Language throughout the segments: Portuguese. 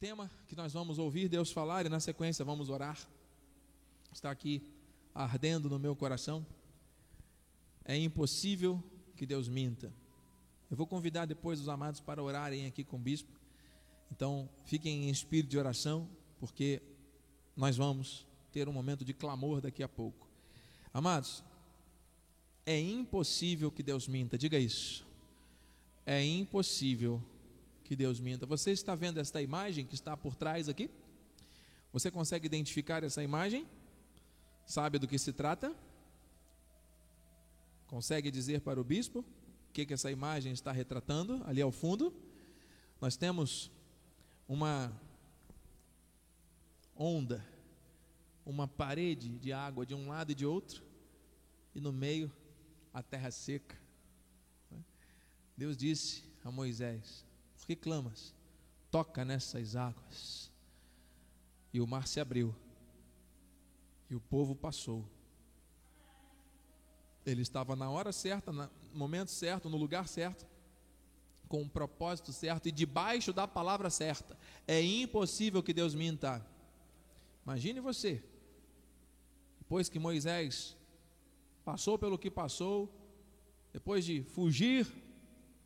tema que nós vamos ouvir Deus falar e na sequência vamos orar. Está aqui ardendo no meu coração. É impossível que Deus minta. Eu vou convidar depois os amados para orarem aqui com o bispo. Então, fiquem em espírito de oração, porque nós vamos ter um momento de clamor daqui a pouco. Amados, é impossível que Deus minta, diga isso. É impossível que Deus minta. Você está vendo esta imagem que está por trás aqui? Você consegue identificar essa imagem? Sabe do que se trata? Consegue dizer para o bispo o que, que essa imagem está retratando ali ao fundo? Nós temos uma onda, uma parede de água de um lado e de outro, e no meio a terra seca. Deus disse a Moisés: que clamas? Toca nessas águas. E o mar se abriu, e o povo passou. Ele estava na hora certa, no momento certo, no lugar certo, com o propósito certo e debaixo da palavra certa. É impossível que Deus minta. Imagine você, depois que Moisés passou pelo que passou, depois de fugir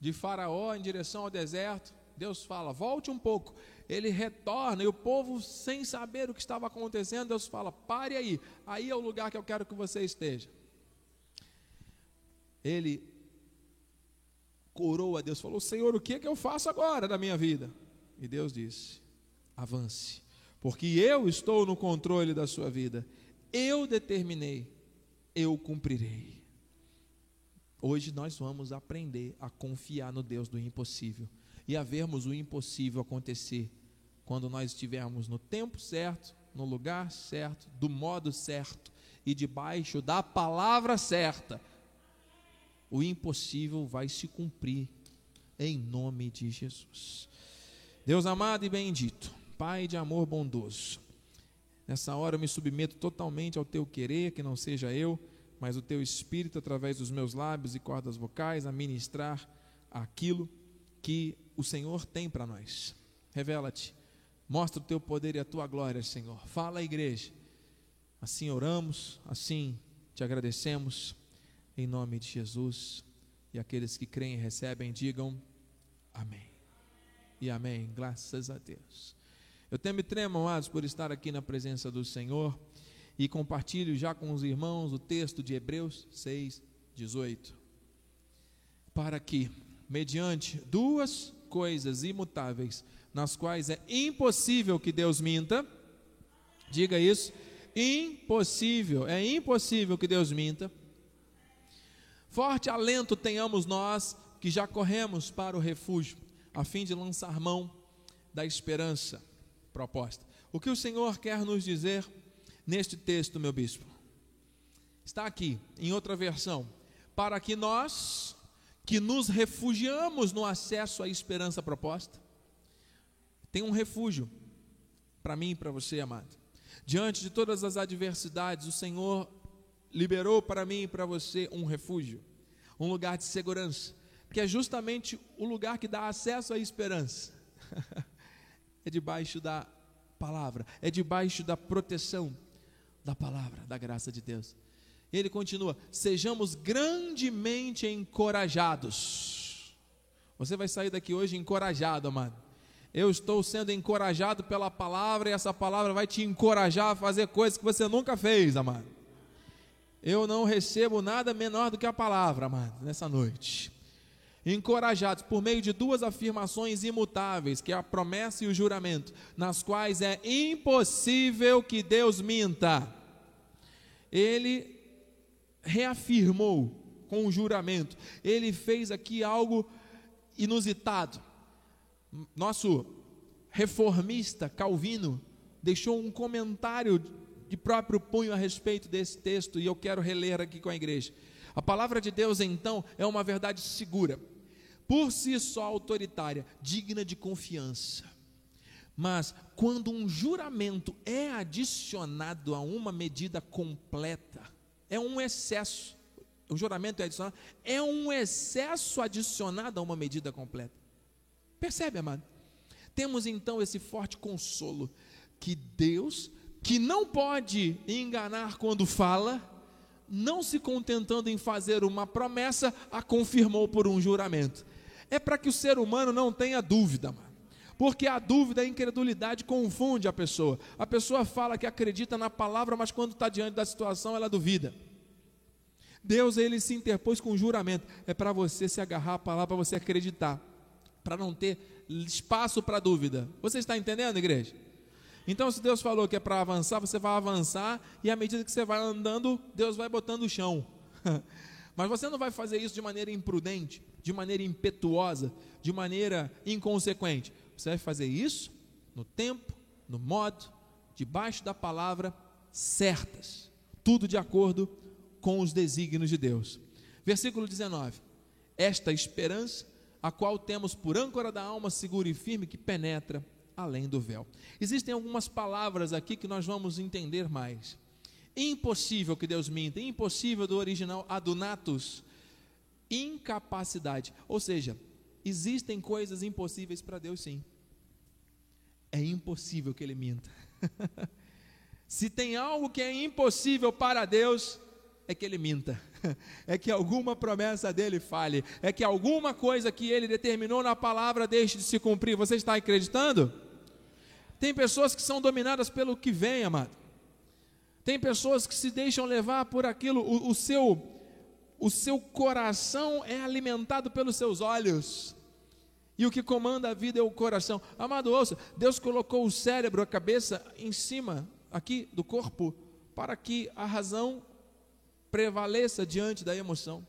de Faraó em direção ao deserto, Deus fala: volte um pouco. Ele retorna e o povo, sem saber o que estava acontecendo, Deus fala: pare aí, aí é o lugar que eu quero que você esteja. Ele corou a Deus, falou: Senhor, o que é que eu faço agora da minha vida? E Deus disse: avance, porque eu estou no controle da sua vida. Eu determinei, eu cumprirei. Hoje nós vamos aprender a confiar no Deus do impossível e a vermos o impossível acontecer quando nós estivermos no tempo certo, no lugar certo, do modo certo e debaixo da palavra certa. O impossível vai se cumprir em nome de Jesus. Deus amado e bendito, Pai de amor bondoso, nessa hora eu me submeto totalmente ao teu querer, que não seja eu mas o teu espírito, através dos meus lábios e cordas vocais, a ministrar aquilo que o Senhor tem para nós. Revela-te, mostra o teu poder e a tua glória, Senhor. Fala à igreja. Assim oramos, assim te agradecemos, em nome de Jesus. E aqueles que creem e recebem, digam amém. E amém. Graças a Deus. Eu temo e tremo, amados, por estar aqui na presença do Senhor e compartilho já com os irmãos o texto de Hebreus 6, 18. Para que, mediante duas coisas imutáveis, nas quais é impossível que Deus minta, diga isso, impossível, é impossível que Deus minta. Forte alento tenhamos nós que já corremos para o refúgio, a fim de lançar mão da esperança proposta. O que o Senhor quer nos dizer neste texto, meu bispo? Está aqui, em outra versão. Para que nós, que nos refugiamos no acesso à esperança proposta, tem um refúgio para mim e para você, amado. Diante de todas as adversidades, o Senhor liberou para mim e para você um refúgio, um lugar de segurança, que é justamente o lugar que dá acesso à esperança. é debaixo da palavra, é debaixo da proteção, da palavra, da graça de Deus. Ele continua: sejamos grandemente encorajados. Você vai sair daqui hoje encorajado, amado. Eu estou sendo encorajado pela palavra e essa palavra vai te encorajar a fazer coisas que você nunca fez, amado. Eu não recebo nada menor do que a palavra, amado, nessa noite. Encorajados por meio de duas afirmações imutáveis, que é a promessa e o juramento, nas quais é impossível que Deus minta. Ele reafirmou com o juramento, ele fez aqui algo inusitado. Nosso reformista Calvino deixou um comentário de próprio punho a respeito desse texto e eu quero reler aqui com a igreja. A palavra de Deus, então, é uma verdade segura, por si só autoritária, digna de confiança. Mas quando um juramento é adicionado a uma medida completa, é um excesso. O juramento é adicionado, é um excesso adicionado a uma medida completa. Percebe, amado? Temos então esse forte consolo que Deus, que não pode enganar quando fala, não se contentando em fazer uma promessa, a confirmou por um juramento. É para que o ser humano não tenha dúvida, mano. Porque a dúvida, a incredulidade confunde a pessoa. A pessoa fala que acredita na palavra, mas quando está diante da situação, ela duvida. Deus, ele se interpôs com um juramento. É para você se agarrar à palavra, para você acreditar. Para não ter espaço para dúvida. Você está entendendo, igreja? Então, se Deus falou que é para avançar, você vai avançar, e à medida que você vai andando, Deus vai botando o chão. Mas você não vai fazer isso de maneira imprudente, de maneira impetuosa, de maneira inconsequente. Você vai fazer isso no tempo, no modo, debaixo da palavra certas, tudo de acordo com os desígnios de Deus. Versículo 19: Esta esperança, a qual temos por âncora da alma segura e firme, que penetra além do véu. Existem algumas palavras aqui que nós vamos entender mais. Impossível que Deus minta, impossível do original adunatus, incapacidade. Ou seja, existem coisas impossíveis para Deus sim. É impossível que ele minta. Se tem algo que é impossível para Deus, é que ele minta, é que alguma promessa dele fale, é que alguma coisa que ele determinou na palavra deixe de se cumprir. Você está acreditando? Tem pessoas que são dominadas pelo que vem, amado. Tem pessoas que se deixam levar por aquilo, o, o seu o seu coração é alimentado pelos seus olhos. E o que comanda a vida é o coração. Amado, ouça, Deus colocou o cérebro, a cabeça em cima aqui do corpo para que a razão prevaleça diante da emoção.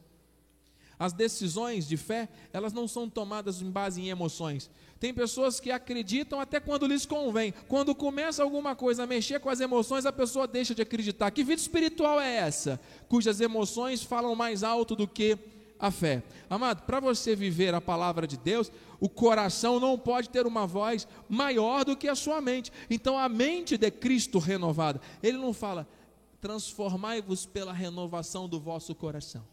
As decisões de fé, elas não são tomadas em base em emoções. Tem pessoas que acreditam até quando lhes convém. Quando começa alguma coisa a mexer com as emoções, a pessoa deixa de acreditar. Que vida espiritual é essa? Cujas emoções falam mais alto do que a fé. Amado, para você viver a palavra de Deus, o coração não pode ter uma voz maior do que a sua mente. Então a mente de Cristo renovada, ele não fala, transformai-vos pela renovação do vosso coração.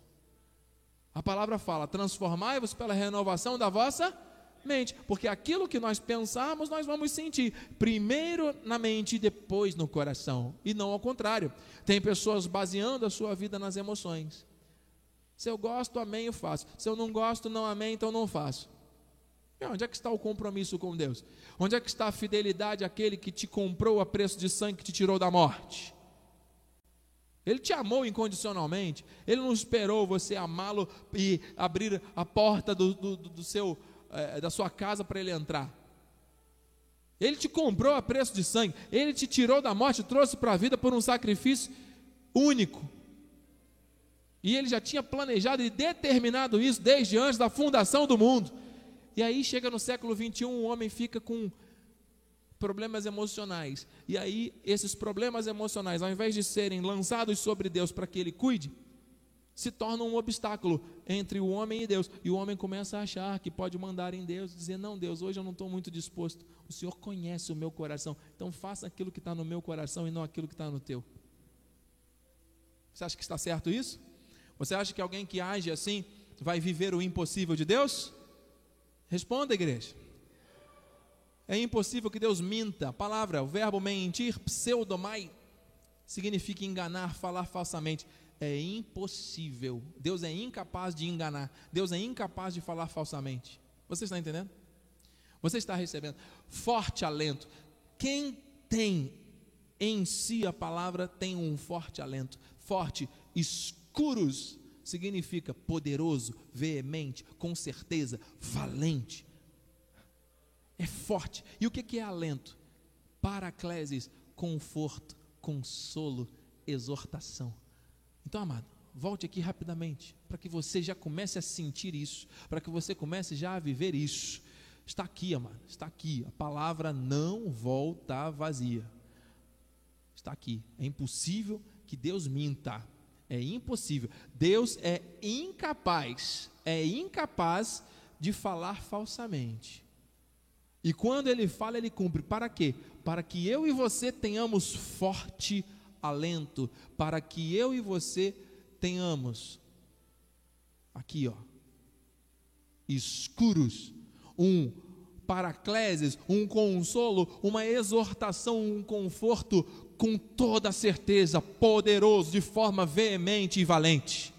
A palavra fala: transformai-vos pela renovação da vossa mente, porque aquilo que nós pensamos, nós vamos sentir, primeiro na mente e depois no coração, e não ao contrário. Tem pessoas baseando a sua vida nas emoções. Se eu gosto, amém, eu faço. Se eu não gosto, não amém, então não faço. E onde é que está o compromisso com Deus? Onde é que está a fidelidade àquele que te comprou a preço de sangue, que te tirou da morte? Ele te amou incondicionalmente. Ele não esperou você amá-lo e abrir a porta do, do, do seu, é, da sua casa para ele entrar. Ele te comprou a preço de sangue. Ele te tirou da morte, trouxe para a vida por um sacrifício único. E ele já tinha planejado e determinado isso desde antes da fundação do mundo. E aí chega no século 21, o homem fica com problemas emocionais. E aí, esses problemas emocionais, ao invés de serem lançados sobre Deus para que Ele cuide, se tornam um obstáculo entre o homem e Deus. E o homem começa a achar que pode mandar em Deus, dizer: Não, Deus, hoje eu não estou muito disposto. O Senhor conhece o meu coração, então faça aquilo que está no meu coração e não aquilo que está no teu. Você acha que está certo isso? Você acha que alguém que age assim vai viver o impossível de Deus? Responda, igreja. É impossível que Deus minta. A palavra, o verbo mentir, pseudomai, significa enganar, falar falsamente. É impossível. Deus é incapaz de enganar. Deus é incapaz de falar falsamente. Você está entendendo? Você está recebendo forte alento. Quem tem em si a palavra tem um forte alento. Forte, escuros significa poderoso, veemente, com certeza, valente é forte. E o que é alento? Paracleses, conforto, consolo, exortação. Então, amado, volte aqui rapidamente, para que você já comece a sentir isso, para que você comece já a viver isso. Está aqui, amado, está aqui. A palavra não volta vazia. Está aqui. É impossível que Deus minta. É impossível. Deus é incapaz, é incapaz de falar falsamente. E quando ele fala, ele cumpre. Para quê? Para que eu e você tenhamos forte alento, para que eu e você tenhamos aqui, ó, escuros, um paracleses, um consolo, uma exortação, um conforto com toda certeza, poderoso, de forma veemente e valente.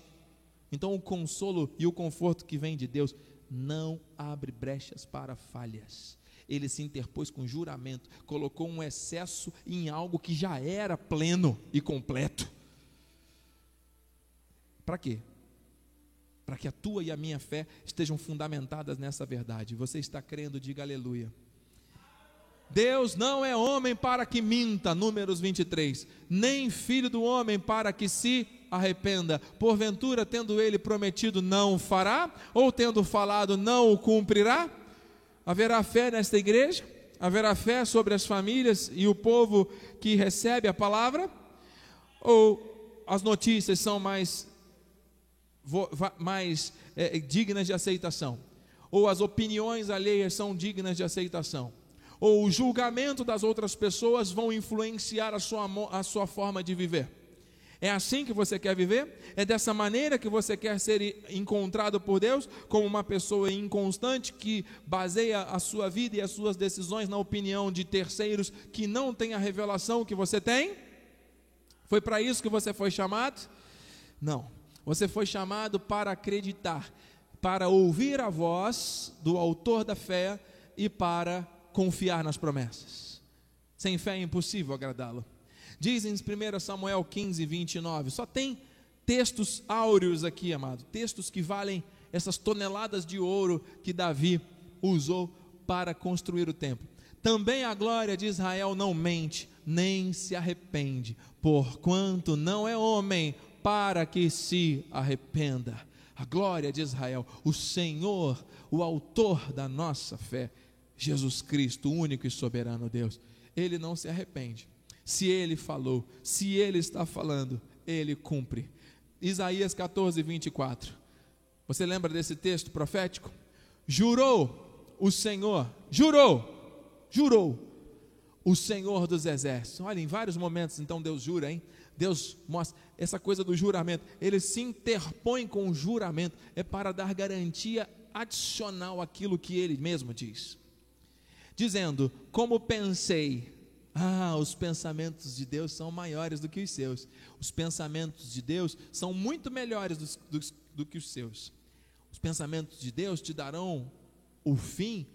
Então, o consolo e o conforto que vem de Deus não abre brechas para falhas. Ele se interpôs com juramento, colocou um excesso em algo que já era pleno e completo. Para quê? Para que a tua e a minha fé estejam fundamentadas nessa verdade. Você está crendo, diga aleluia. Deus não é homem para que minta, Números 23, nem filho do homem para que se arrependa. Porventura, tendo ele prometido, não fará, ou tendo falado, não o cumprirá? Haverá fé nesta igreja? Haverá fé sobre as famílias e o povo que recebe a palavra? Ou as notícias são mais, mais é, dignas de aceitação? Ou as opiniões alheias são dignas de aceitação? Ou o julgamento das outras pessoas vão influenciar a sua, a sua forma de viver? É assim que você quer viver? É dessa maneira que você quer ser encontrado por Deus? Como uma pessoa inconstante que baseia a sua vida e as suas decisões na opinião de terceiros que não tem a revelação que você tem? Foi para isso que você foi chamado? Não. Você foi chamado para acreditar, para ouvir a voz do autor da fé e para confiar nas promessas. Sem fé é impossível agradá-lo. Diz em 1 Samuel 15, 29. Só tem textos áureos aqui, amado. Textos que valem essas toneladas de ouro que Davi usou para construir o templo. Também a glória de Israel não mente, nem se arrepende, porquanto não é homem para que se arrependa. A glória de Israel, o Senhor, o autor da nossa fé, Jesus Cristo, único e soberano Deus, ele não se arrepende. Se ele falou, se ele está falando, ele cumpre. Isaías 14, 24. Você lembra desse texto profético? Jurou o Senhor, jurou, jurou o Senhor dos exércitos. Olha, em vários momentos então Deus jura, hein? Deus mostra essa coisa do juramento. Ele se interpõe com o juramento, é para dar garantia adicional àquilo que ele mesmo diz. Dizendo: Como pensei, ah, os pensamentos de Deus são maiores do que os seus. Os pensamentos de Deus são muito melhores do, do, do que os seus. Os pensamentos de Deus te darão o fim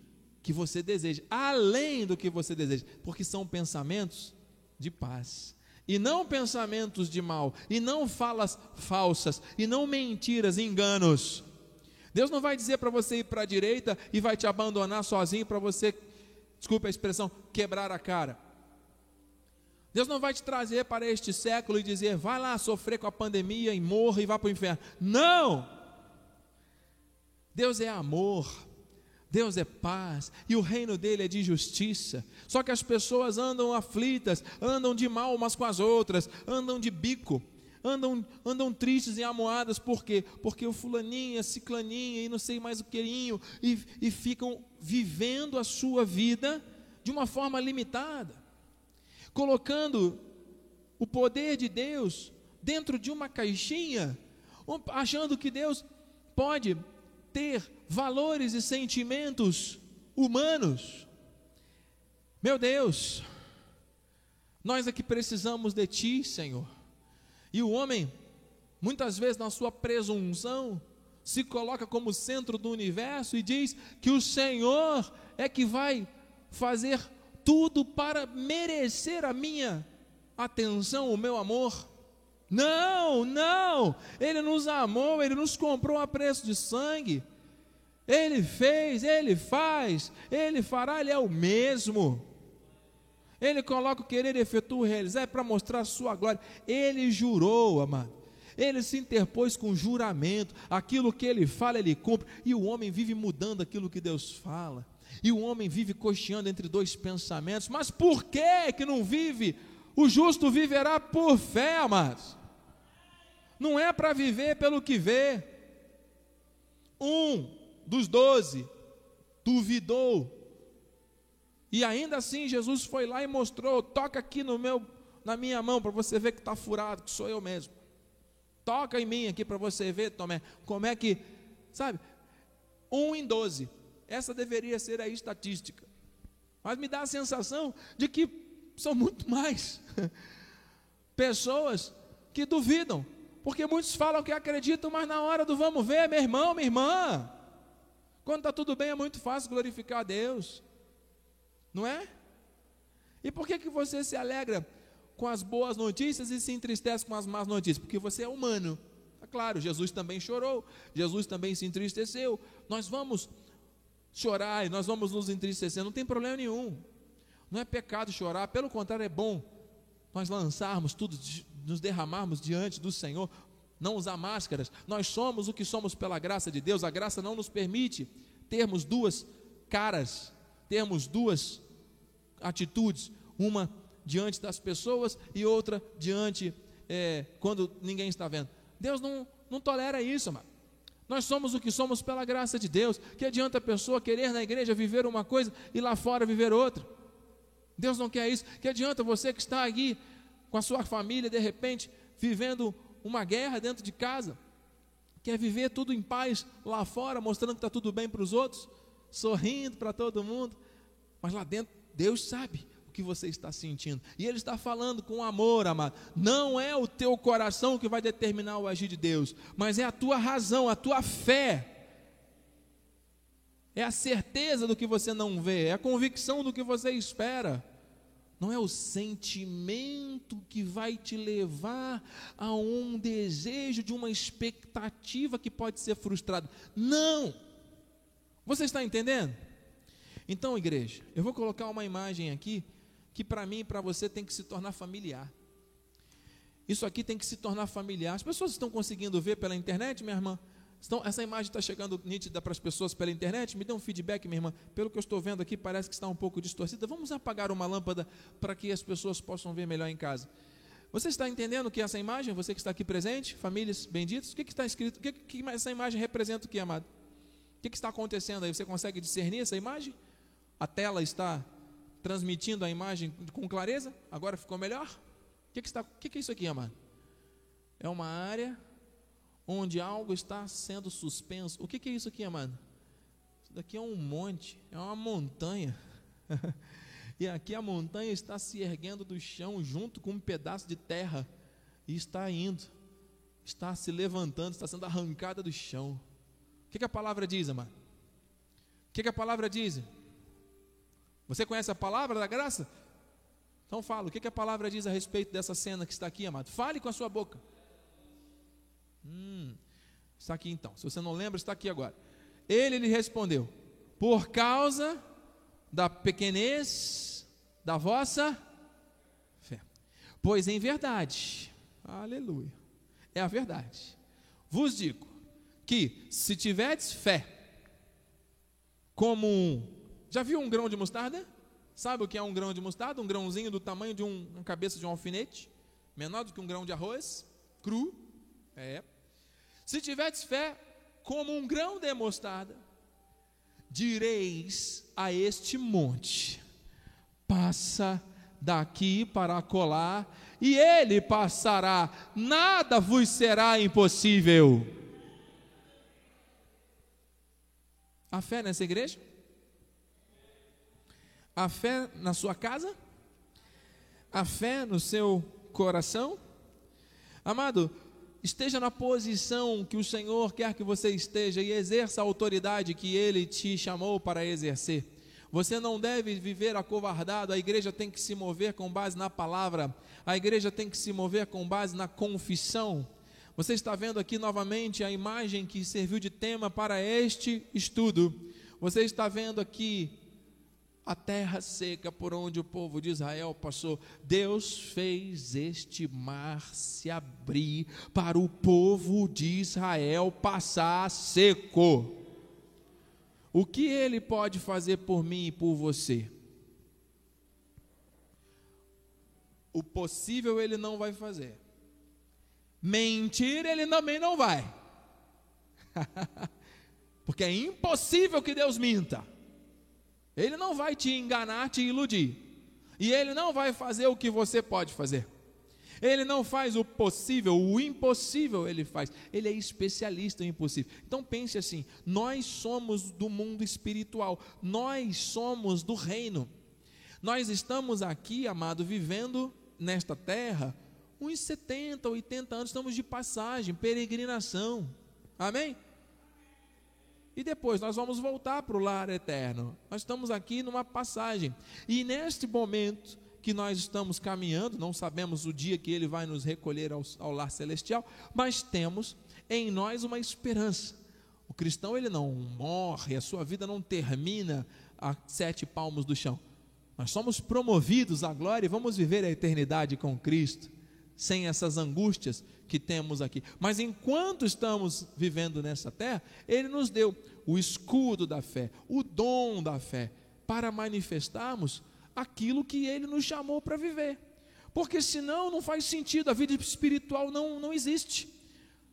que você deseja, além do que você deseja, porque são pensamentos de paz. E não pensamentos de mal, e não falas falsas, e não mentiras, enganos. Deus não vai dizer para você ir para a direita e vai te abandonar sozinho para você, desculpe a expressão, quebrar a cara. Deus não vai te trazer para este século e dizer, vai lá sofrer com a pandemia e morra e vá para o inferno. Não! Deus é amor, Deus é paz, e o reino dele é de justiça. Só que as pessoas andam aflitas, andam de mal umas com as outras, andam de bico, andam, andam tristes e amoadas, por quê? Porque o fulaninho, a ciclaninha e não sei mais o querinho, e, e ficam vivendo a sua vida de uma forma limitada colocando o poder de Deus dentro de uma caixinha, achando que Deus pode ter valores e sentimentos humanos. Meu Deus, nós aqui precisamos de Ti, Senhor. E o homem, muitas vezes na sua presunção, se coloca como centro do universo e diz que o Senhor é que vai fazer tudo para merecer a minha atenção, o meu amor. Não, não, Ele nos amou, Ele nos comprou a preço de sangue. Ele fez, Ele faz, Ele fará, Ele é o mesmo. Ele coloca o querer e efetua o realizar é para mostrar a sua glória. Ele jurou, amado. Ele se interpôs com juramento. Aquilo que ele fala, ele cumpre. E o homem vive mudando aquilo que Deus fala. E o homem vive cocheando entre dois pensamentos. Mas por que que não vive? O justo viverá por fé, amados. Não é para viver pelo que vê. Um dos doze duvidou. E ainda assim Jesus foi lá e mostrou: toca aqui no meu, na minha mão para você ver que está furado, que sou eu mesmo. Toca em mim aqui para você ver, Tomé, como é que, sabe? Um em doze Essa deveria ser a estatística. Mas me dá a sensação de que são muito mais pessoas que duvidam, porque muitos falam que acreditam, mas na hora do vamos ver, meu irmão, minha irmã, quando está tudo bem é muito fácil glorificar a Deus, não é? E por que, que você se alegra com as boas notícias e se entristece com as más notícias? Porque você é humano. É claro, Jesus também chorou, Jesus também se entristeceu. Nós vamos chorar e nós vamos nos entristecer, não tem problema nenhum. Não é pecado chorar, pelo contrário, é bom nós lançarmos tudo, nos derramarmos diante do Senhor, não usar máscaras. Nós somos o que somos pela graça de Deus. A graça não nos permite termos duas caras, termos duas atitudes, uma diante das pessoas e outra diante é, quando ninguém está vendo. Deus não, não tolera isso, mano. Nós somos o que somos pela graça de Deus. Que adianta a pessoa querer na igreja viver uma coisa e lá fora viver outra? Deus não quer isso. Que adianta você que está aqui com a sua família, de repente, vivendo uma guerra dentro de casa, quer viver tudo em paz lá fora, mostrando que está tudo bem para os outros, sorrindo para todo mundo, mas lá dentro, Deus sabe o que você está sentindo, e Ele está falando com amor, amado. Não é o teu coração que vai determinar o agir de Deus, mas é a tua razão, a tua fé. É a certeza do que você não vê, é a convicção do que você espera. Não é o sentimento que vai te levar a um desejo de uma expectativa que pode ser frustrada. Não! Você está entendendo? Então, igreja, eu vou colocar uma imagem aqui que para mim e para você tem que se tornar familiar. Isso aqui tem que se tornar familiar. As pessoas estão conseguindo ver pela internet, minha irmã? Então, essa imagem está chegando nítida para as pessoas pela internet? Me dê um feedback, minha irmã. Pelo que eu estou vendo aqui, parece que está um pouco distorcida. Vamos apagar uma lâmpada para que as pessoas possam ver melhor em casa. Você está entendendo que é essa imagem? Você que está aqui presente, famílias benditas, o que, que está escrito? O que, que essa imagem representa o que, amado? O que, que está acontecendo aí? Você consegue discernir essa imagem? A tela está transmitindo a imagem com clareza? Agora ficou melhor? O que, que, está, que, que é isso aqui, amado? É uma área onde algo está sendo suspenso. O que, que é isso aqui, amado? Isso daqui é um monte, é uma montanha. e aqui a montanha está se erguendo do chão junto com um pedaço de terra e está indo, está se levantando, está sendo arrancada do chão. O que, que a palavra diz, amado? O que, que a palavra diz? Você conhece a palavra da graça? Então fala, o que, que a palavra diz a respeito dessa cena que está aqui, amado? Fale com a sua boca. Hum, está aqui então. Se você não lembra, está aqui agora. Ele lhe respondeu: Por causa da pequenez da vossa fé. Pois em verdade, aleluia, é a verdade. Vos digo que se tiverdes fé, como um, já viu um grão de mostarda? Sabe o que é um grão de mostarda? Um grãozinho do tamanho de um, uma cabeça de um alfinete, menor do que um grão de arroz, cru. É, se tiverdes fé como um grão de mostarda, direis a este monte: passa daqui para colar, e ele passará, nada vos será impossível. A fé nessa igreja? A fé na sua casa? A fé no seu coração? Amado, esteja na posição que o Senhor quer que você esteja e exerça a autoridade que Ele te chamou para exercer. Você não deve viver acovardado, a igreja tem que se mover com base na palavra, a igreja tem que se mover com base na confissão. Você está vendo aqui novamente a imagem que serviu de tema para este estudo. Você está vendo aqui a terra seca por onde o povo de Israel passou. Deus fez este mar se abrir para o povo de Israel passar seco. O que ele pode fazer por mim e por você? O possível ele não vai fazer. Mentir ele também não vai. Porque é impossível que Deus minta. Ele não vai te enganar, te iludir. E ele não vai fazer o que você pode fazer. Ele não faz o possível, o impossível ele faz. Ele é especialista em impossível. Então pense assim: nós somos do mundo espiritual, nós somos do reino. Nós estamos aqui, amado, vivendo nesta terra uns 70, 80 anos, estamos de passagem, peregrinação. Amém? E depois nós vamos voltar para o lar eterno. Nós estamos aqui numa passagem. E neste momento, que nós estamos caminhando, não sabemos o dia que ele vai nos recolher ao, ao lar celestial, mas temos em nós uma esperança. O cristão ele não morre, a sua vida não termina a sete palmos do chão. Nós somos promovidos à glória e vamos viver a eternidade com Cristo, sem essas angústias que temos aqui. Mas enquanto estamos vivendo nessa terra, Ele nos deu o escudo da fé, o dom da fé, para manifestarmos aquilo que ele nos chamou para viver. Porque senão não faz sentido, a vida espiritual não, não existe.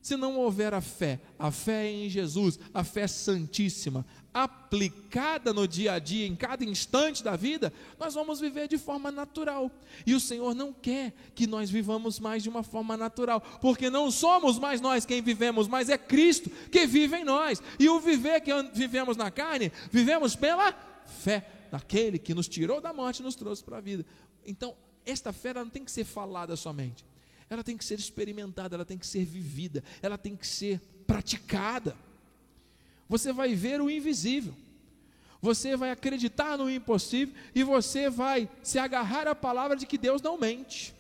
Se não houver a fé, a fé em Jesus, a fé santíssima, aplicada no dia a dia, em cada instante da vida, nós vamos viver de forma natural. E o Senhor não quer que nós vivamos mais de uma forma natural, porque não somos mais nós quem vivemos, mas é Cristo que vive em nós. E o viver que vivemos na carne, vivemos pela fé daquele que nos tirou da morte e nos trouxe para a vida. Então, esta fé não tem que ser falada somente, ela tem que ser experimentada, ela tem que ser vivida, ela tem que ser praticada. Você vai ver o invisível, você vai acreditar no impossível e você vai se agarrar à palavra de que Deus não mente.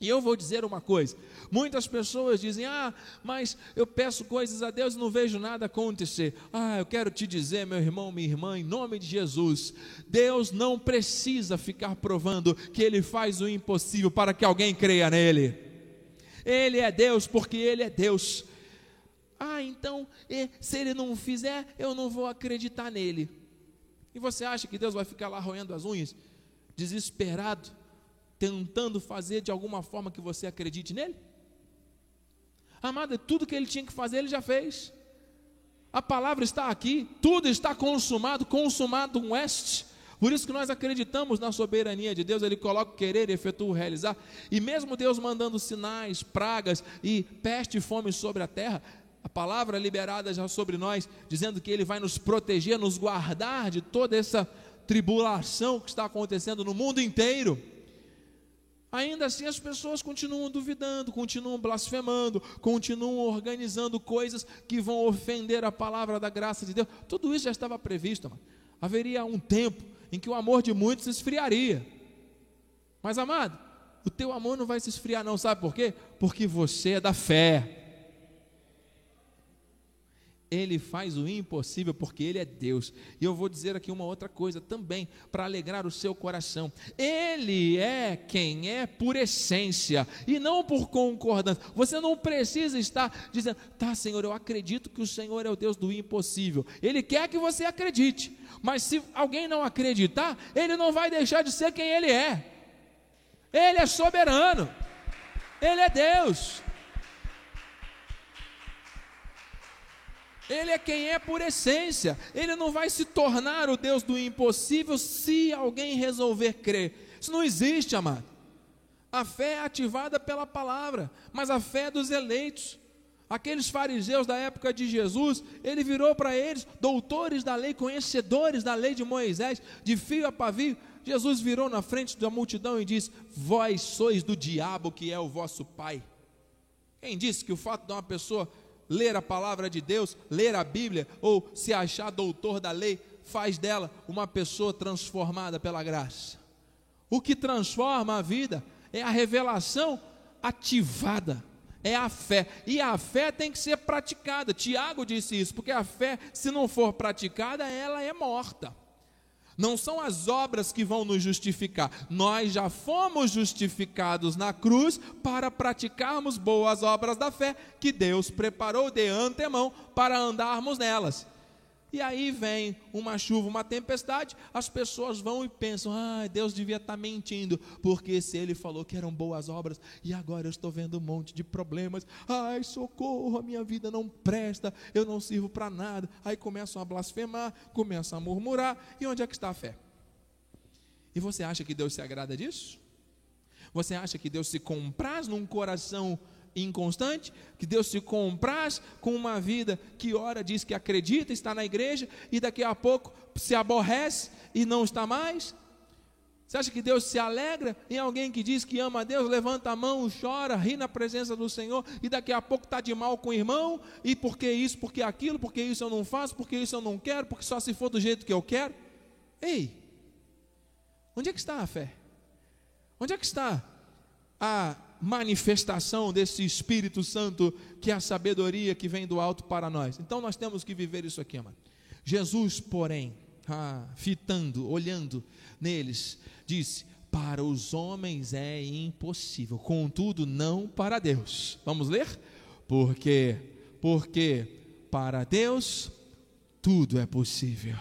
E eu vou dizer uma coisa: muitas pessoas dizem, ah, mas eu peço coisas a Deus e não vejo nada acontecer. Ah, eu quero te dizer, meu irmão, minha irmã, em nome de Jesus, Deus não precisa ficar provando que Ele faz o impossível para que alguém creia nele. Ele é Deus porque Ele é Deus. Ah, então, se Ele não fizer, eu não vou acreditar nele. E você acha que Deus vai ficar lá roendo as unhas, desesperado? tentando fazer de alguma forma que você acredite nele? Amada, tudo que ele tinha que fazer, ele já fez. A palavra está aqui, tudo está consumado, consumado um oeste. Por isso que nós acreditamos na soberania de Deus, Ele coloca o querer efetua o realizar. E mesmo Deus mandando sinais, pragas e peste e fome sobre a terra, a palavra liberada já sobre nós, dizendo que Ele vai nos proteger, nos guardar de toda essa tribulação que está acontecendo no mundo inteiro. Ainda assim, as pessoas continuam duvidando, continuam blasfemando, continuam organizando coisas que vão ofender a palavra da graça de Deus. Tudo isso já estava previsto. Mano. Haveria um tempo em que o amor de muitos esfriaria. Mas, amado, o teu amor não vai se esfriar, não, sabe por quê? Porque você é da fé. Ele faz o impossível porque Ele é Deus. E eu vou dizer aqui uma outra coisa também, para alegrar o seu coração. Ele é quem é por essência e não por concordância. Você não precisa estar dizendo, tá, Senhor, eu acredito que o Senhor é o Deus do impossível. Ele quer que você acredite. Mas se alguém não acreditar, Ele não vai deixar de ser quem Ele é. Ele é soberano. Ele é Deus. Ele é quem é por essência. Ele não vai se tornar o Deus do impossível se alguém resolver crer. Isso não existe, amado. A fé é ativada pela palavra, mas a fé é dos eleitos. Aqueles fariseus da época de Jesus, ele virou para eles, doutores da lei, conhecedores da lei de Moisés, de fio a pavio. Jesus virou na frente da multidão e disse: Vós sois do diabo que é o vosso pai. Quem disse que o fato de uma pessoa ler a palavra de Deus, ler a Bíblia, ou se achar doutor da lei, faz dela uma pessoa transformada pela graça. O que transforma a vida é a revelação ativada, é a fé. E a fé tem que ser praticada. Tiago disse isso, porque a fé, se não for praticada, ela é morta. Não são as obras que vão nos justificar. Nós já fomos justificados na cruz para praticarmos boas obras da fé que Deus preparou de antemão para andarmos nelas. E aí vem uma chuva, uma tempestade, as pessoas vão e pensam: ah, Deus devia estar tá mentindo, porque se Ele falou que eram boas obras, e agora eu estou vendo um monte de problemas, ai, socorro, a minha vida não presta, eu não sirvo para nada. Aí começam a blasfemar, começam a murmurar, e onde é que está a fé? E você acha que Deus se agrada disso? Você acha que Deus se compraz num coração inconstante? Que Deus se compraz com uma vida que ora diz que acredita, está na igreja e daqui a pouco se aborrece e não está mais? Você acha que Deus se alegra em alguém que diz que ama a Deus, levanta a mão, chora, ri na presença do Senhor e daqui a pouco está de mal com o irmão? E por que isso, por que aquilo, por que isso eu não faço, por que isso eu não quero, porque só se for do jeito que eu quero? Ei, onde é que está a fé? Onde é que está a manifestação desse Espírito Santo que é a sabedoria que vem do alto para nós? Então nós temos que viver isso aqui, amado. Jesus, porém, ah, fitando, olhando neles, disse: Para os homens é impossível, contudo, não para Deus. Vamos ler? Porque, porque para Deus tudo é possível.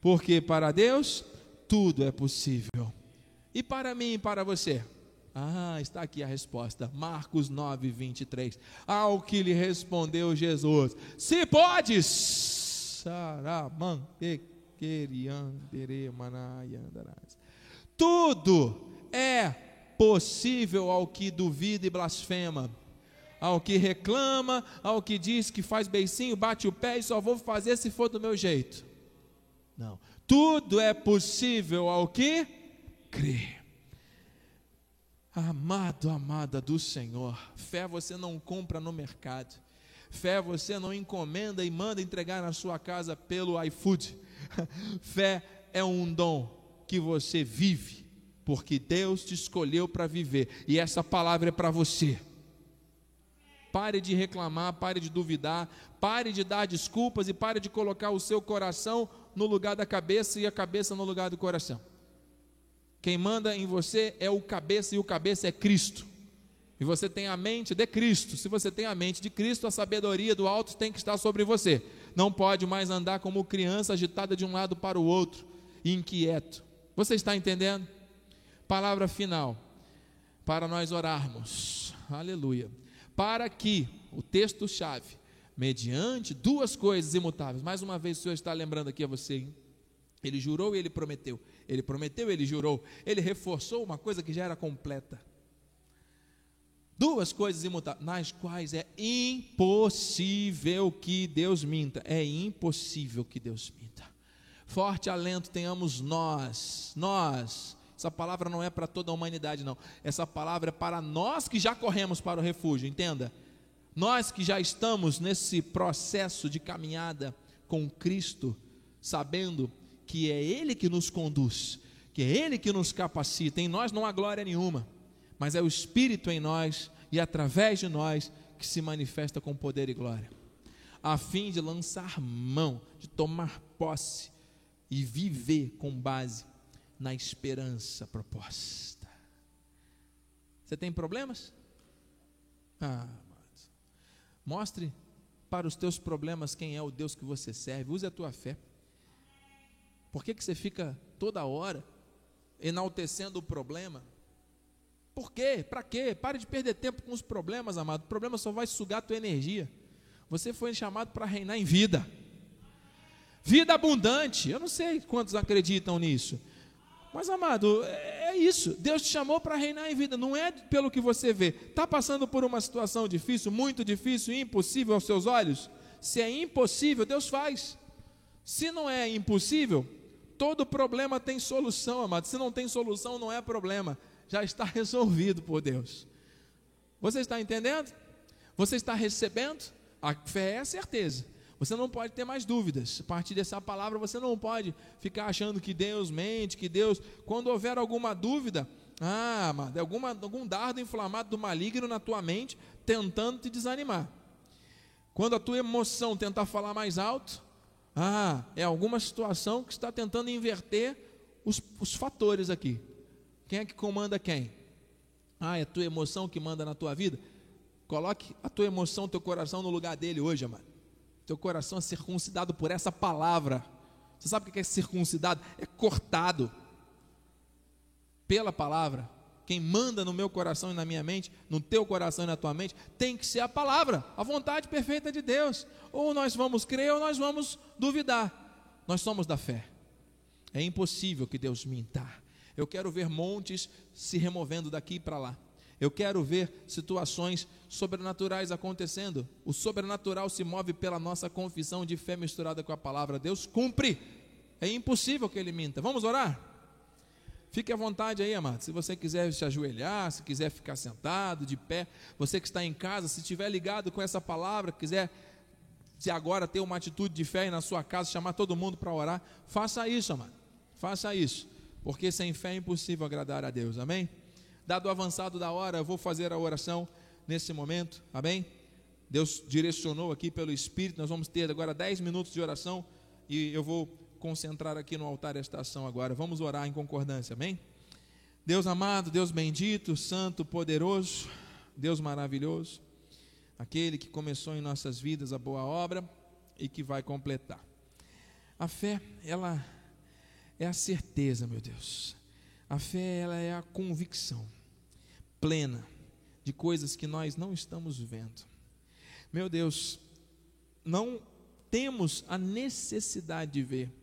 Porque para Deus tudo é possível. E para mim e para você? Ah, está aqui a resposta. Marcos 9, 23. Ao que lhe respondeu Jesus: Se podes, tudo é possível ao que duvida e blasfema, ao que reclama, ao que diz que faz beicinho, bate o pé e só vou fazer se for do meu jeito. Não. Tudo é possível ao que crê. Amado, amada do Senhor, fé você não compra no mercado. Fé você não encomenda e manda entregar na sua casa pelo iFood. Fé é um dom que você vive, porque Deus te escolheu para viver, e essa palavra é para você. Pare de reclamar, pare de duvidar, pare de dar desculpas e pare de colocar o seu coração no lugar da cabeça e a cabeça no lugar do coração. Quem manda em você é o cabeça e o cabeça é Cristo. E você tem a mente de Cristo. Se você tem a mente de Cristo, a sabedoria do alto tem que estar sobre você não pode mais andar como criança agitada de um lado para o outro, inquieto. Você está entendendo? Palavra final, para nós orarmos, aleluia. Para que, o texto-chave, mediante duas coisas imutáveis, mais uma vez o Senhor está lembrando aqui a você, hein? ele jurou e ele prometeu, ele prometeu ele jurou, ele reforçou uma coisa que já era completa duas coisas imutáveis, nas quais é impossível que Deus minta. É impossível que Deus minta. Forte alento tenhamos nós, nós. Essa palavra não é para toda a humanidade, não. Essa palavra é para nós que já corremos para o refúgio, entenda? Nós que já estamos nesse processo de caminhada com Cristo, sabendo que é Ele que nos conduz, que é Ele que nos capacita, em nós não há glória nenhuma mas é o Espírito em nós e através de nós que se manifesta com poder e glória, a fim de lançar mão, de tomar posse e viver com base na esperança proposta. Você tem problemas? Ah. Mostre para os teus problemas quem é o Deus que você serve. Use a tua fé. Por que, que você fica toda hora enaltecendo o problema? Por quê? Para quê? Pare de perder tempo com os problemas, amado. O problema só vai sugar a tua energia. Você foi chamado para reinar em vida. Vida abundante. Eu não sei quantos acreditam nisso. Mas, amado, é, é isso. Deus te chamou para reinar em vida. Não é pelo que você vê. Está passando por uma situação difícil, muito difícil, impossível aos seus olhos? Se é impossível, Deus faz. Se não é impossível, todo problema tem solução, amado. Se não tem solução, não é problema já está resolvido por Deus. Você está entendendo? Você está recebendo? A fé é a certeza. Você não pode ter mais dúvidas. A partir dessa palavra, você não pode ficar achando que Deus mente, que Deus. Quando houver alguma dúvida, ah, amado, alguma, algum dardo inflamado do maligno na tua mente, tentando te desanimar. Quando a tua emoção tentar falar mais alto, ah, é alguma situação que está tentando inverter os, os fatores aqui. Quem é que comanda quem? Ah, é a tua emoção que manda na tua vida? Coloque a tua emoção, teu coração no lugar dele hoje, amado. Teu coração é circuncidado por essa palavra. Você sabe o que é circuncidado? É cortado pela palavra. Quem manda no meu coração e na minha mente, no teu coração e na tua mente, tem que ser a palavra, a vontade perfeita de Deus. Ou nós vamos crer ou nós vamos duvidar. Nós somos da fé. É impossível que Deus minta. Eu quero ver montes se removendo daqui para lá. Eu quero ver situações sobrenaturais acontecendo. O sobrenatural se move pela nossa confissão de fé misturada com a palavra. Deus cumpre. É impossível que ele minta. Vamos orar? Fique à vontade aí, amado. Se você quiser se ajoelhar, se quiser ficar sentado, de pé, você que está em casa, se estiver ligado com essa palavra, quiser se agora ter uma atitude de fé na sua casa, chamar todo mundo para orar, faça isso, amado. Faça isso, porque sem fé é impossível agradar a Deus. Amém? Dado o avançado da hora, eu vou fazer a oração nesse momento. Amém? Deus direcionou aqui pelo Espírito. Nós vamos ter agora 10 minutos de oração e eu vou concentrar aqui no altar esta ação agora. Vamos orar em concordância, amém? Deus amado, Deus bendito, santo, poderoso, Deus maravilhoso, aquele que começou em nossas vidas a boa obra e que vai completar. A fé, ela é a certeza, meu Deus. A fé, ela é a convicção plena de coisas que nós não estamos vendo. Meu Deus, não temos a necessidade de ver,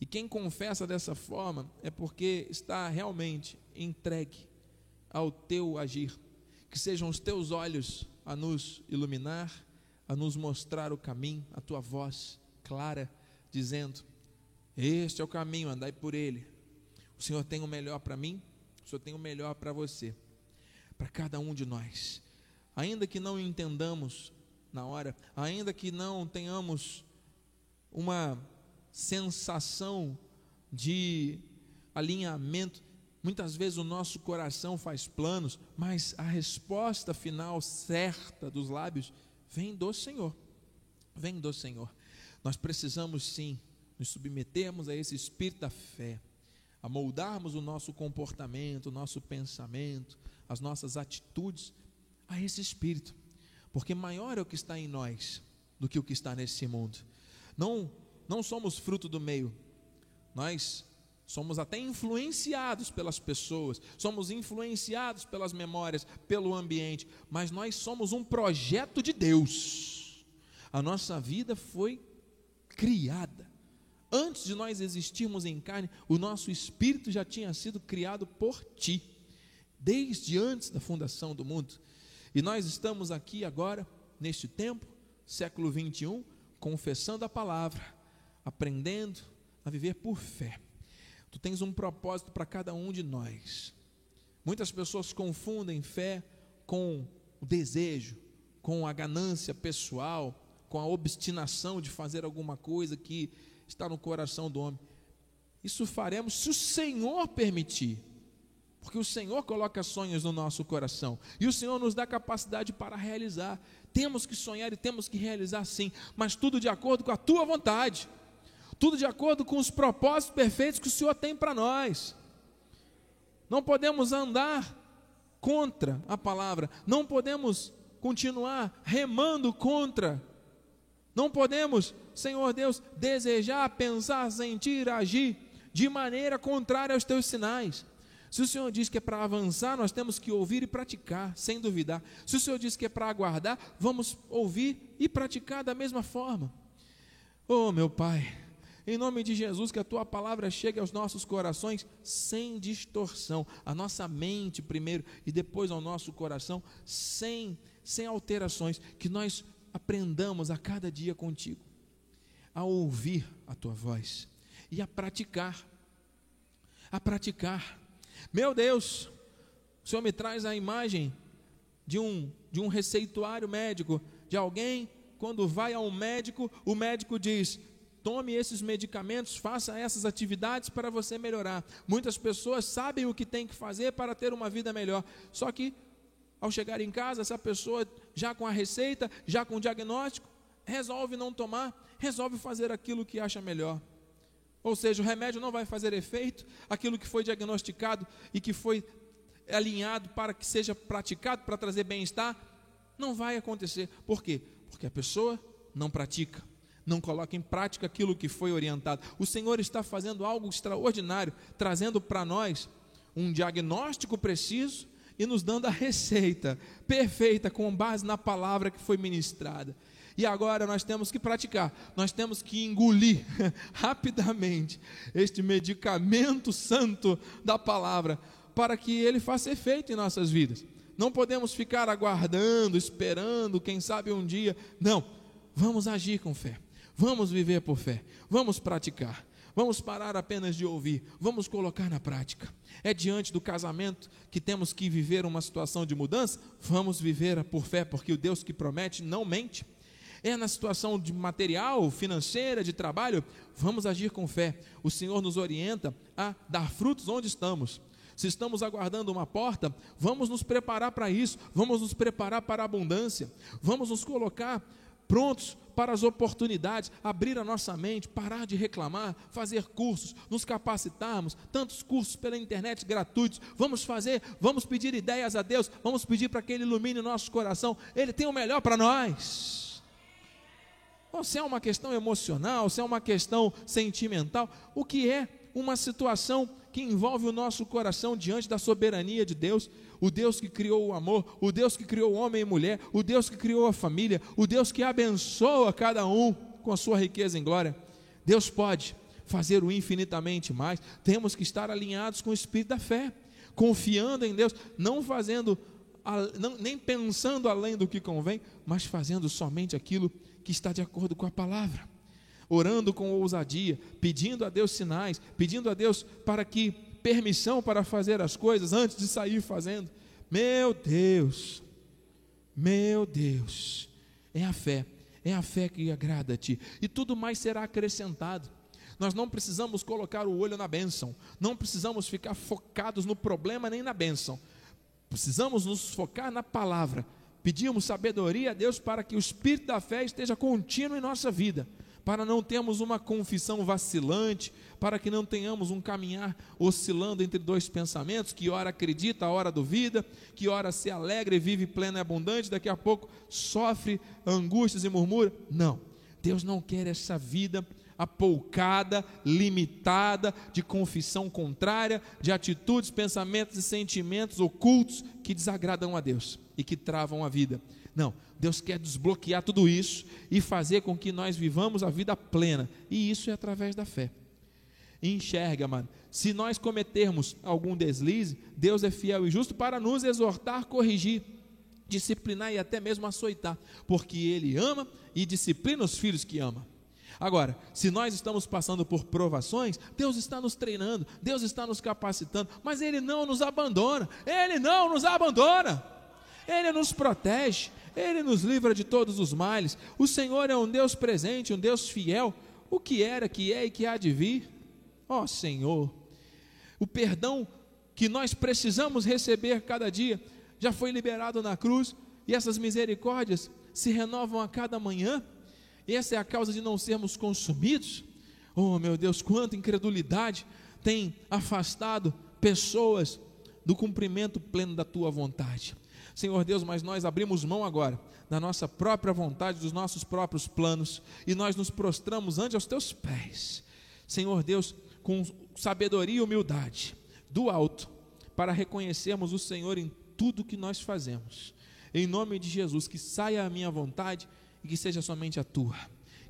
e quem confessa dessa forma é porque está realmente entregue ao teu agir. Que sejam os teus olhos a nos iluminar, a nos mostrar o caminho, a tua voz clara, dizendo: Este é o caminho, andai por ele. O Senhor tem o melhor para mim, o Senhor tem o melhor para você, para cada um de nós. Ainda que não entendamos na hora, ainda que não tenhamos uma sensação de alinhamento. Muitas vezes o nosso coração faz planos, mas a resposta final certa dos lábios vem do Senhor. Vem do Senhor. Nós precisamos sim nos submetermos a esse espírito da fé, a moldarmos o nosso comportamento, o nosso pensamento, as nossas atitudes a esse espírito, porque maior é o que está em nós do que o que está nesse mundo. Não não somos fruto do meio, nós somos até influenciados pelas pessoas, somos influenciados pelas memórias, pelo ambiente, mas nós somos um projeto de Deus. A nossa vida foi criada. Antes de nós existirmos em carne, o nosso espírito já tinha sido criado por ti, desde antes da fundação do mundo. E nós estamos aqui agora, neste tempo, século 21, confessando a palavra, aprendendo a viver por fé. Tu tens um propósito para cada um de nós. Muitas pessoas confundem fé com o desejo, com a ganância pessoal, com a obstinação de fazer alguma coisa que está no coração do homem. Isso faremos se o Senhor permitir. Porque o Senhor coloca sonhos no nosso coração e o Senhor nos dá capacidade para realizar. Temos que sonhar e temos que realizar sim, mas tudo de acordo com a tua vontade tudo de acordo com os propósitos perfeitos que o Senhor tem para nós. Não podemos andar contra a palavra, não podemos continuar remando contra, não podemos, Senhor Deus, desejar, pensar, sentir, agir de maneira contrária aos teus sinais. Se o Senhor diz que é para avançar, nós temos que ouvir e praticar, sem duvidar. Se o Senhor diz que é para aguardar, vamos ouvir e praticar da mesma forma. Oh, meu Pai, em nome de Jesus, que a tua palavra chegue aos nossos corações sem distorção, a nossa mente primeiro e depois ao nosso coração sem sem alterações, que nós aprendamos a cada dia contigo a ouvir a tua voz e a praticar. A praticar. Meu Deus, o Senhor me traz a imagem de um de um receituário médico, de alguém quando vai a um médico, o médico diz: tome esses medicamentos, faça essas atividades para você melhorar. Muitas pessoas sabem o que tem que fazer para ter uma vida melhor, só que ao chegar em casa, essa pessoa já com a receita, já com o diagnóstico, resolve não tomar, resolve fazer aquilo que acha melhor. Ou seja, o remédio não vai fazer efeito, aquilo que foi diagnosticado e que foi alinhado para que seja praticado para trazer bem-estar, não vai acontecer. Por quê? Porque a pessoa não pratica não coloca em prática aquilo que foi orientado. O Senhor está fazendo algo extraordinário, trazendo para nós um diagnóstico preciso e nos dando a receita perfeita com base na palavra que foi ministrada. E agora nós temos que praticar, nós temos que engolir rapidamente este medicamento santo da palavra, para que ele faça efeito em nossas vidas. Não podemos ficar aguardando, esperando, quem sabe um dia. Não, vamos agir com fé, vamos viver por fé, vamos praticar. Vamos parar apenas de ouvir, vamos colocar na prática. É diante do casamento que temos que viver uma situação de mudança? Vamos viver por fé, porque o Deus que promete não mente. É na situação de material, financeira, de trabalho? Vamos agir com fé. O Senhor nos orienta a dar frutos onde estamos. Se estamos aguardando uma porta, vamos nos preparar para isso, vamos nos preparar para a abundância, vamos nos colocar prontos para as oportunidades, abrir a nossa mente, parar de reclamar, fazer cursos, nos capacitarmos, tantos cursos pela internet gratuitos. Vamos fazer, vamos pedir ideias a Deus, vamos pedir para que Ele ilumine o nosso coração. Ele tem o melhor para nós. Ou se é uma questão emocional, se é uma questão sentimental, o que é uma situação que envolve o nosso coração diante da soberania de Deus o Deus que criou o amor, o Deus que criou o homem e mulher, o Deus que criou a família, o Deus que abençoa cada um com a sua riqueza em glória. Deus pode fazer o infinitamente mais. Temos que estar alinhados com o espírito da fé, confiando em Deus, não fazendo nem pensando além do que convém, mas fazendo somente aquilo que está de acordo com a palavra. Orando com ousadia, pedindo a Deus sinais, pedindo a Deus para que permissão para fazer as coisas antes de sair fazendo. Meu Deus, meu Deus, é a fé, é a fé que agrada a Ti, e tudo mais será acrescentado. Nós não precisamos colocar o olho na bênção, não precisamos ficar focados no problema nem na bênção, precisamos nos focar na palavra. Pedimos sabedoria a Deus para que o espírito da fé esteja contínuo em nossa vida para não termos uma confissão vacilante, para que não tenhamos um caminhar oscilando entre dois pensamentos, que ora acredita, ora duvida, que ora se alegra e vive pleno e abundante, daqui a pouco sofre angústias e murmura. Não, Deus não quer essa vida apoucada, limitada, de confissão contrária, de atitudes, pensamentos e sentimentos ocultos que desagradam a Deus e que travam a vida. Não, Deus quer desbloquear tudo isso e fazer com que nós vivamos a vida plena. E isso é através da fé. enxerga, mano. Se nós cometermos algum deslize, Deus é fiel e justo para nos exortar, corrigir, disciplinar e até mesmo açoitar, porque Ele ama e disciplina os filhos que ama. Agora, se nós estamos passando por provações, Deus está nos treinando, Deus está nos capacitando, mas Ele não nos abandona, Ele não nos abandona, Ele nos protege, ele nos livra de todos os males. O Senhor é um Deus presente, um Deus fiel. O que era, que é e que há de vir. Ó oh, Senhor, o perdão que nós precisamos receber cada dia já foi liberado na cruz e essas misericórdias se renovam a cada manhã. E essa é a causa de não sermos consumidos. Oh, meu Deus, quanta incredulidade tem afastado pessoas do cumprimento pleno da tua vontade. Senhor Deus, mas nós abrimos mão agora da nossa própria vontade, dos nossos próprios planos, e nós nos prostramos ante os teus pés. Senhor Deus, com sabedoria e humildade, do alto, para reconhecermos o Senhor em tudo que nós fazemos. Em nome de Jesus, que saia a minha vontade e que seja somente a tua.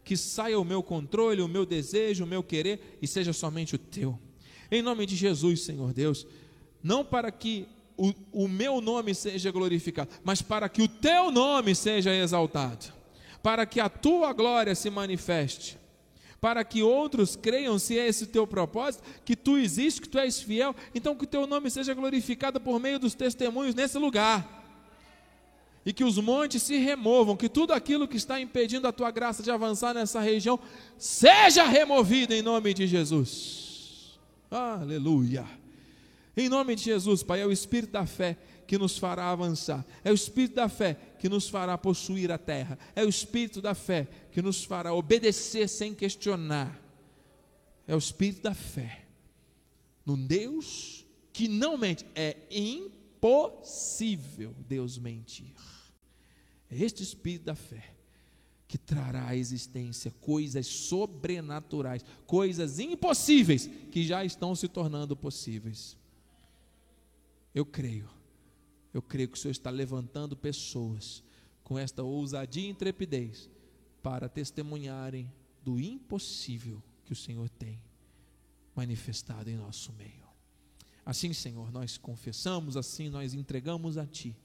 Que saia o meu controle, o meu desejo, o meu querer e seja somente o teu. Em nome de Jesus, Senhor Deus, não para que o, o meu nome seja glorificado, mas para que o teu nome seja exaltado, para que a tua glória se manifeste, para que outros creiam, se é esse o teu propósito, que tu existes, que tu és fiel, então que o teu nome seja glorificado por meio dos testemunhos nesse lugar. E que os montes se removam, que tudo aquilo que está impedindo a tua graça de avançar nessa região seja removido em nome de Jesus. Aleluia. Em nome de Jesus, Pai, é o Espírito da fé que nos fará avançar, é o Espírito da fé que nos fará possuir a terra, é o Espírito da fé que nos fará obedecer sem questionar, é o Espírito da fé, num Deus que não mente, é impossível Deus mentir, é este Espírito da fé que trará à existência coisas sobrenaturais, coisas impossíveis que já estão se tornando possíveis. Eu creio, eu creio que o Senhor está levantando pessoas com esta ousadia e intrepidez para testemunharem do impossível que o Senhor tem manifestado em nosso meio. Assim, Senhor, nós confessamos, assim nós entregamos a Ti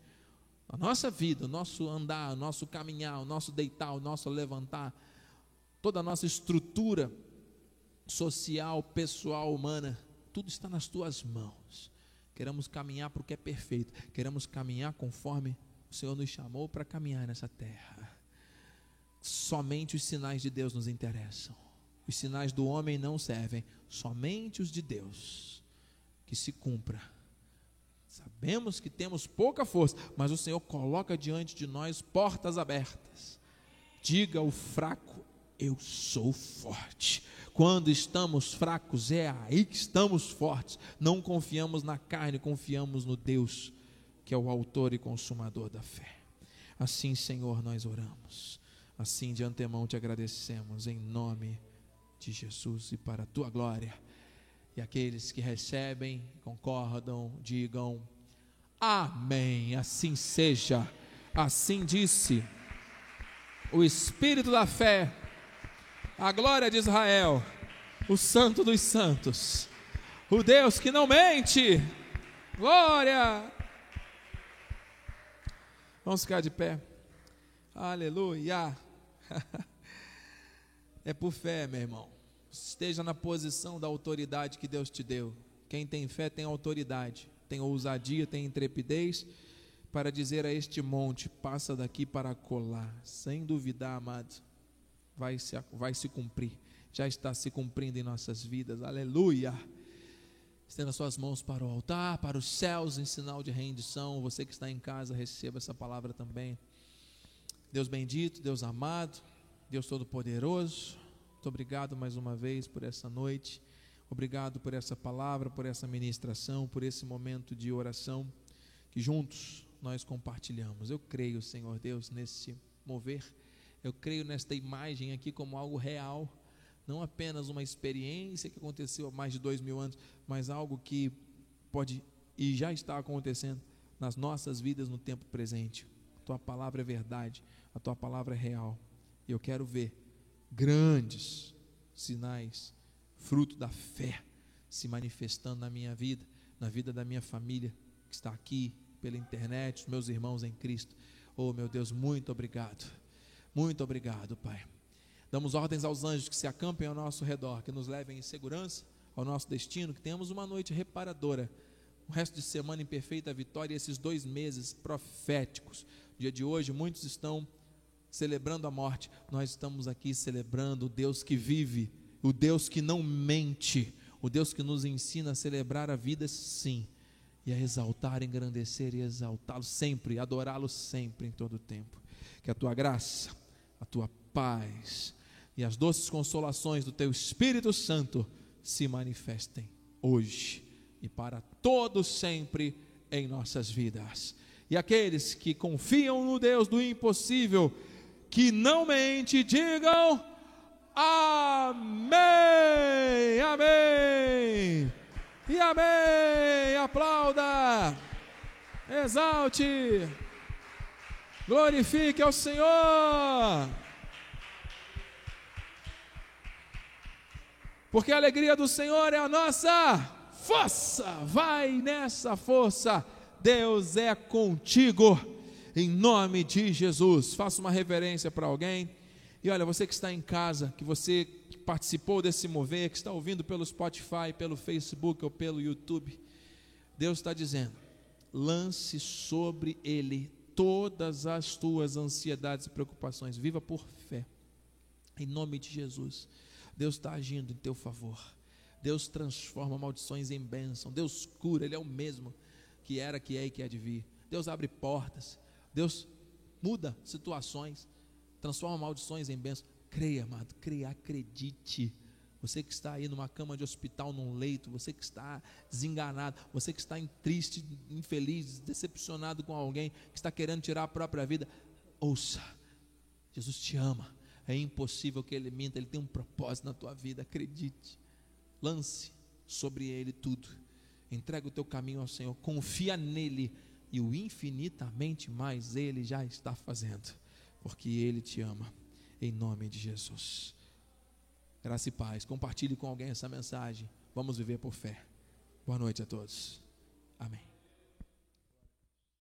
a nossa vida, o nosso andar, o nosso caminhar, o nosso deitar, o nosso levantar, toda a nossa estrutura social, pessoal, humana, tudo está nas tuas mãos. Queremos caminhar para o que é perfeito, queremos caminhar conforme o Senhor nos chamou para caminhar nessa terra. Somente os sinais de Deus nos interessam. Os sinais do homem não servem, somente os de Deus. Que se cumpra. Sabemos que temos pouca força, mas o Senhor coloca diante de nós portas abertas. Diga ao fraco: Eu sou forte. Quando estamos fracos, é aí que estamos fortes. Não confiamos na carne, confiamos no Deus, que é o autor e consumador da fé. Assim, Senhor, nós oramos. Assim, de antemão, te agradecemos em nome de Jesus e para a tua glória. E aqueles que recebem, concordam, digam amém. Assim seja. Assim disse o Espírito da fé, a glória de Israel, o Santo dos Santos, o Deus que não mente. Glória! Vamos ficar de pé. Aleluia! é por fé, meu irmão. Esteja na posição da autoridade que Deus te deu. Quem tem fé tem autoridade, tem ousadia, tem intrepidez para dizer a este monte: passa daqui para colar. Sem duvidar, amado, vai se, vai se cumprir. Já está se cumprindo em nossas vidas. Aleluia! Estenda suas mãos para o altar, para os céus, em sinal de rendição. Você que está em casa, receba essa palavra também. Deus bendito, Deus amado, Deus Todo-Poderoso, muito obrigado mais uma vez por essa noite. Obrigado por essa palavra, por essa ministração, por esse momento de oração que juntos nós compartilhamos. Eu creio, Senhor Deus, nesse mover. Eu creio nesta imagem aqui como algo real, não apenas uma experiência que aconteceu há mais de dois mil anos, mas algo que pode e já está acontecendo nas nossas vidas no tempo presente. A tua palavra é verdade a tua palavra é real. E eu quero ver grandes sinais, fruto da fé, se manifestando na minha vida, na vida da minha família que está aqui pela internet, os meus irmãos em Cristo. Oh, meu Deus, muito obrigado. Muito obrigado, Pai. Damos ordens aos anjos que se acampem ao nosso redor, que nos levem em segurança ao nosso destino, que tenhamos uma noite reparadora, um resto de semana em perfeita vitória esses dois meses proféticos. No dia de hoje, muitos estão celebrando a morte, nós estamos aqui celebrando o Deus que vive, o Deus que não mente, o Deus que nos ensina a celebrar a vida sim, e a exaltar, engrandecer e exaltá-lo sempre, adorá-lo sempre em todo o tempo. Que a tua graça, a tua paz e as doces consolações do teu Espírito Santo se manifestem hoje e para todo sempre em nossas vidas. E aqueles que confiam no Deus do impossível, que não mente, digam amém, amém, e amém, aplauda, exalte, glorifique ao Senhor, porque a alegria do Senhor é a nossa força, vai nessa força, Deus é contigo em nome de Jesus. Faça uma reverência para alguém. E olha, você que está em casa, que você participou desse mover, que está ouvindo pelo Spotify, pelo Facebook ou pelo YouTube, Deus está dizendo: lance sobre ele todas as tuas ansiedades e preocupações, viva por fé, em nome de Jesus. Deus está agindo em teu favor. Deus transforma maldições em bênção. Deus cura, Ele é o mesmo que era, que é e que há de vir. Deus abre portas. Deus muda situações, transforma maldições em bênçãos. Creia, amado, creia, acredite. Você que está aí numa cama de hospital, num leito, você que está desenganado, você que está triste, infeliz, decepcionado com alguém, que está querendo tirar a própria vida, ouça. Jesus te ama. É impossível que ele minta, ele tem um propósito na tua vida, acredite. Lance sobre ele tudo. Entrega o teu caminho ao Senhor, confia nele e o infinitamente mais Ele já está fazendo, porque Ele te ama. em nome de Jesus. Graça e paz. Compartilhe com alguém essa mensagem. Vamos viver por fé. Boa noite a todos. Amém.